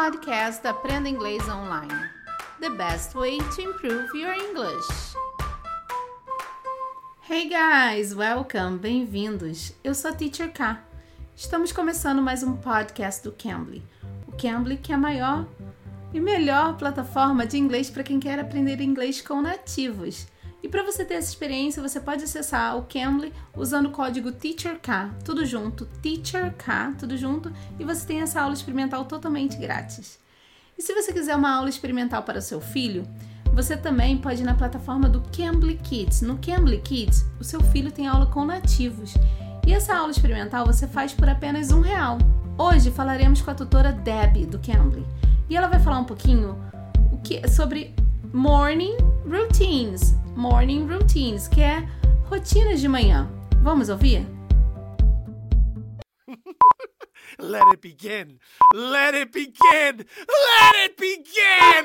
podcast Aprenda Inglês Online. The best way to improve your English. Hey guys, welcome, bem-vindos. Eu sou a Teacher K. Estamos começando mais um podcast do Cambly. O Cambly que é a maior e melhor plataforma de inglês para quem quer aprender inglês com nativos. E para você ter essa experiência, você pode acessar o Cambly usando o código TEACHERK, tudo junto, TEACHERK, tudo junto, e você tem essa aula experimental totalmente grátis. E se você quiser uma aula experimental para o seu filho, você também pode ir na plataforma do Cambly Kids. No Cambly Kids, o seu filho tem aula com nativos. E essa aula experimental você faz por apenas um real. Hoje falaremos com a tutora Debbie do Cambly. E ela vai falar um pouquinho o que, sobre morning routines. Morning routines, que é rotinas de manhã. Vamos ouvir? Let it begin. Let it begin. Let it begin.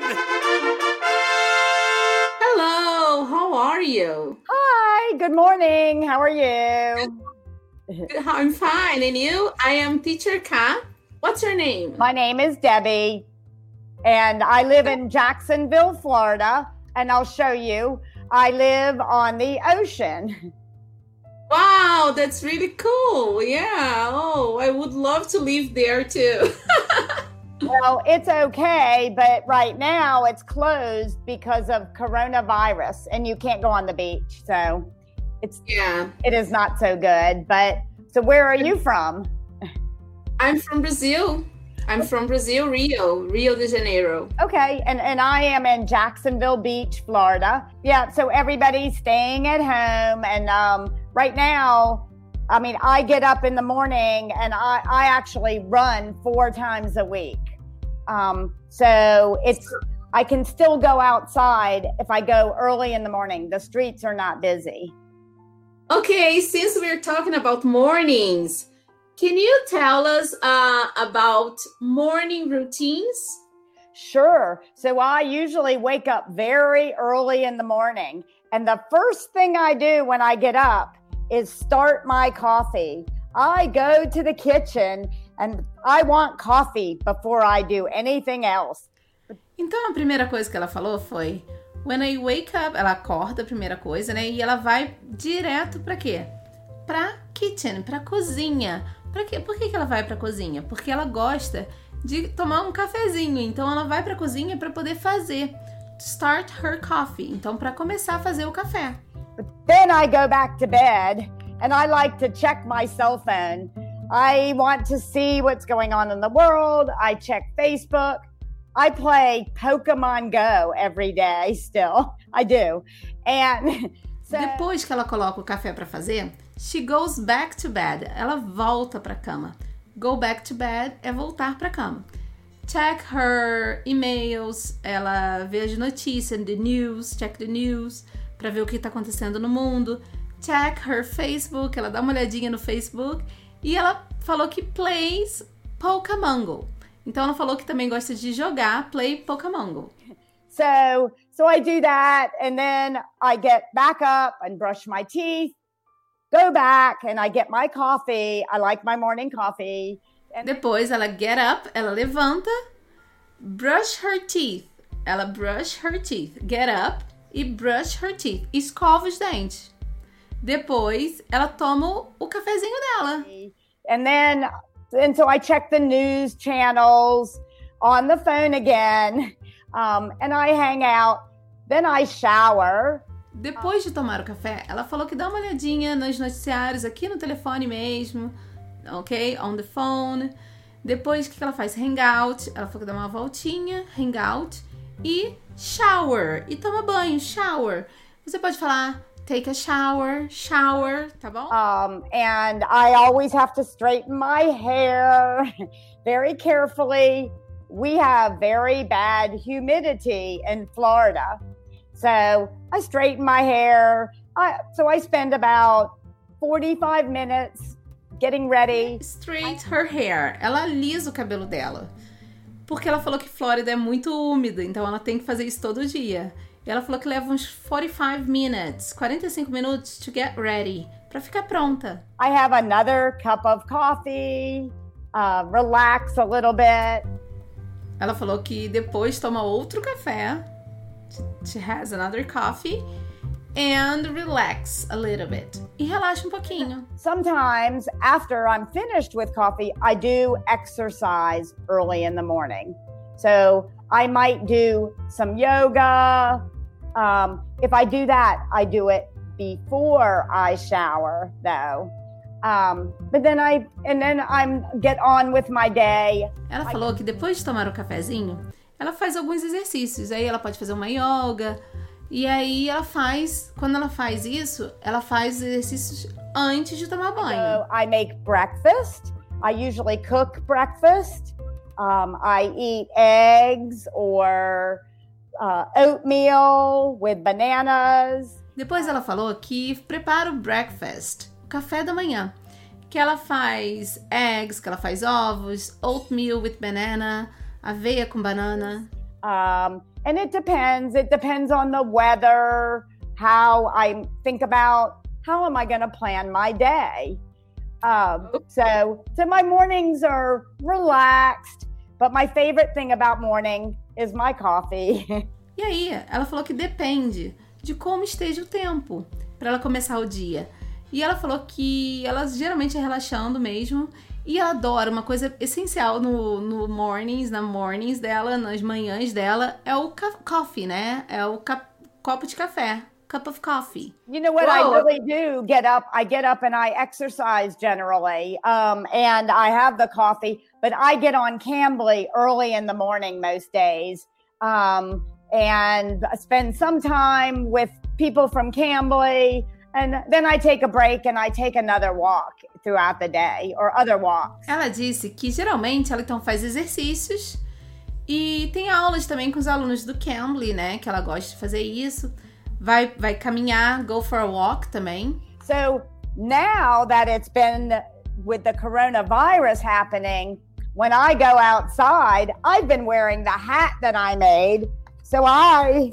Hello, how are you? Hi, good morning. How are you? I'm fine, and you? I am teacher Ka. What's your name? My name is Debbie, and I live in Jacksonville, Florida. And I'll show you. I live on the ocean. Wow, that's really cool. Yeah. Oh, I would love to live there too. well, it's okay, but right now it's closed because of coronavirus and you can't go on the beach. So it's yeah. It is not so good, but so where are you from? I'm from Brazil. I'm from Brazil, Rio, Rio de Janeiro. Okay, and and I am in Jacksonville Beach, Florida. Yeah, so everybody's staying at home, and um, right now, I mean, I get up in the morning and I I actually run four times a week. Um, so it's I can still go outside if I go early in the morning. The streets are not busy. Okay, since we're talking about mornings. Can you tell us uh, about morning routines? Sure. So I usually wake up very early in the morning. And the first thing I do when I get up is start my coffee. I go to the kitchen and I want coffee before I do anything else. Então a primeira coisa que ela falou foi: When I wake up, ela acorda a primeira coisa, né? E ela vai direto para quê? Pra kitchen, pra cozinha Pra quê? Por que, que ela vai pra cozinha? Porque ela gosta de tomar um cafezinho. Então ela vai pra cozinha para poder fazer. Start her coffee. Então, para começar a fazer o café. But then I go back to bed and I like to check my cell phone. I want to see what's going on in the world. I check Facebook. I play Pokemon Go every day still. I do. And so... depois que ela coloca o café para fazer, She goes back to bed. Ela volta para cama. Go back to bed é voltar para cama. Check her emails. Ela vê as notícias, the news, check the news para ver o que está acontecendo no mundo. Check her Facebook. Ela dá uma olhadinha no Facebook e ela falou que plays Pokémon Go. Então ela falou que também gosta de jogar play Pokémon Go. So, so I do that and then I get back up and brush my teeth go back and I get my coffee. I like my morning coffee. And Depois ela get up, ela levanta, brush her teeth. Ela brush her teeth. Get up e brush her teeth. Escova os dentes. Depois ela toma o cafezinho dela. And then and so I check the news channels on the phone again. Um, and I hang out. Then I shower. Depois de tomar o café, ela falou que dá uma olhadinha nos noticiários aqui no telefone mesmo, ok? On the phone. Depois, o que ela faz? Hangout. Ela falou que dá uma voltinha, hangout. E shower. E toma banho, shower. Você pode falar take a shower, shower, tá bom? Um, and I always have to straighten my hair very carefully. We have very bad humidity in Florida. So I straighten my hair. I, so I spend about 45 minutes getting ready. Straight her hair. Ela alisa o cabelo dela. Porque ela falou que Flórida é muito úmida, então ela tem que fazer isso todo dia. E ela falou que leva uns 45 minutes, 45 minutos to get ready, para ficar pronta. I have another cup of coffee, uh, relax a little bit. Ela falou que depois toma outro café. She has another coffee and relax a little bit. E relaxa um pouquinho. Sometimes after I'm finished with coffee, I do exercise early in the morning. So I might do some yoga. Um, if I do that, I do it before I shower, though. Um, but then I and then I'm get on with my day. Ela falou que depois de tomar o cafezinho, ela faz alguns exercícios. Aí ela pode fazer uma yoga. E aí ela faz, quando ela faz isso, ela faz exercícios antes de tomar banho. So I make breakfast. I usually cook breakfast. Um, I eat eggs or uh, oatmeal with bananas. Depois ela falou que prepara o breakfast, o café da manhã, que ela faz eggs, que ela faz ovos, oatmeal with banana, aveia com banana. Um, and it depends. It depends on the weather, how I think about how am I going to plan my day. Um, so, so my mornings are relaxed, but my favorite thing about morning is my coffee. E aí, ela falou que depende de como esteja o tempo para ela começar o dia. E ela falou que ela geralmente é relaxando mesmo. E ela adora uma coisa essencial no, no mornings, na mornings dela, nas manhãs dela, é o coffee, né? É o copo de café. Cup of coffee. You know what Whoa. I really do get up, I get up and I exercise generally. Um, and I have the coffee, but I get on Cambly early in the morning most days. Um, and spend some time with people from Cambly. And then I take a break and I take another walk throughout the day or other walks. Ela disse que geralmente ela então faz exercícios e tem aulas também com os alunos do Cambly, né? Que ela gosta de fazer isso. Vai, vai caminhar, go for a walk também. So now that it's been with the coronavirus happening, when I go outside, I've been wearing the hat that I made So I.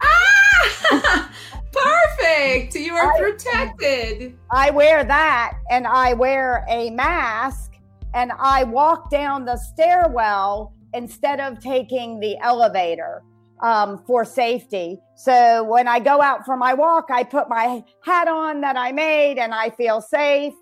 ah! Perfect. You are I, protected. I wear that and I wear a mask and I walk down the stairwell instead of taking the elevator um, for safety. So when I go out for my walk, I put my hat on that I made and I feel safe.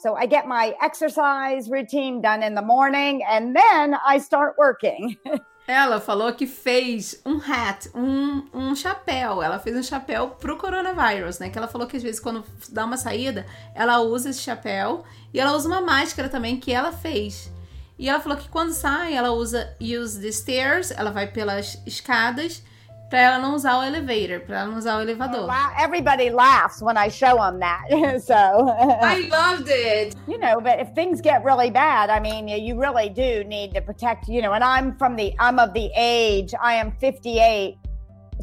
So I get my exercise routine done in the morning and then I start working. Ela falou que fez um hat, um, um chapéu. Ela fez um chapéu pro coronavírus, né? Que ela falou que às vezes quando dá uma saída, ela usa esse chapéu e ela usa uma máscara também que ela fez. E ela falou que quando sai, ela usa use the stairs, ela vai pelas escadas para ela não usar o elevator, para ela não usar o elevador. Everybody laughs when I show them that. so I loved it. You know, but if things get really bad, I mean, you really do need to protect, you know, and I'm from the I'm of the age, I am 58.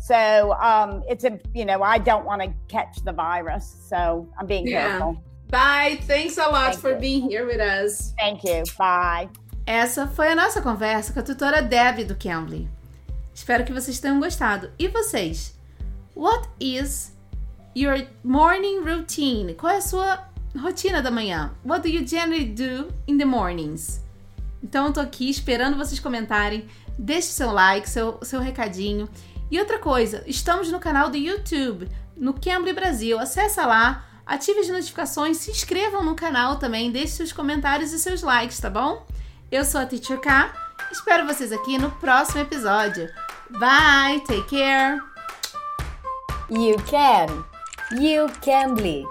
So, um it's a, you know, I don't want to catch the virus. So, I'm being yeah. careful. Bye. Thanks a lot Thank for you. being here with us. Thank you. Bye. Essa foi a nossa conversa com a tutora Deb do Cambly. Espero que vocês tenham gostado. E vocês? What is your morning routine? Qual é a sua rotina da manhã? What do you generally do in the mornings? Então eu tô aqui esperando vocês comentarem. Deixe seu like, seu, seu recadinho. E outra coisa, estamos no canal do YouTube, no Cambly Brasil. Acesse lá, ative as notificações, se inscrevam no canal também, deixe seus comentários e seus likes, tá bom? Eu sou a Teacher K. Espero vocês aqui no próximo episódio. Bye, take care. You can. You can be.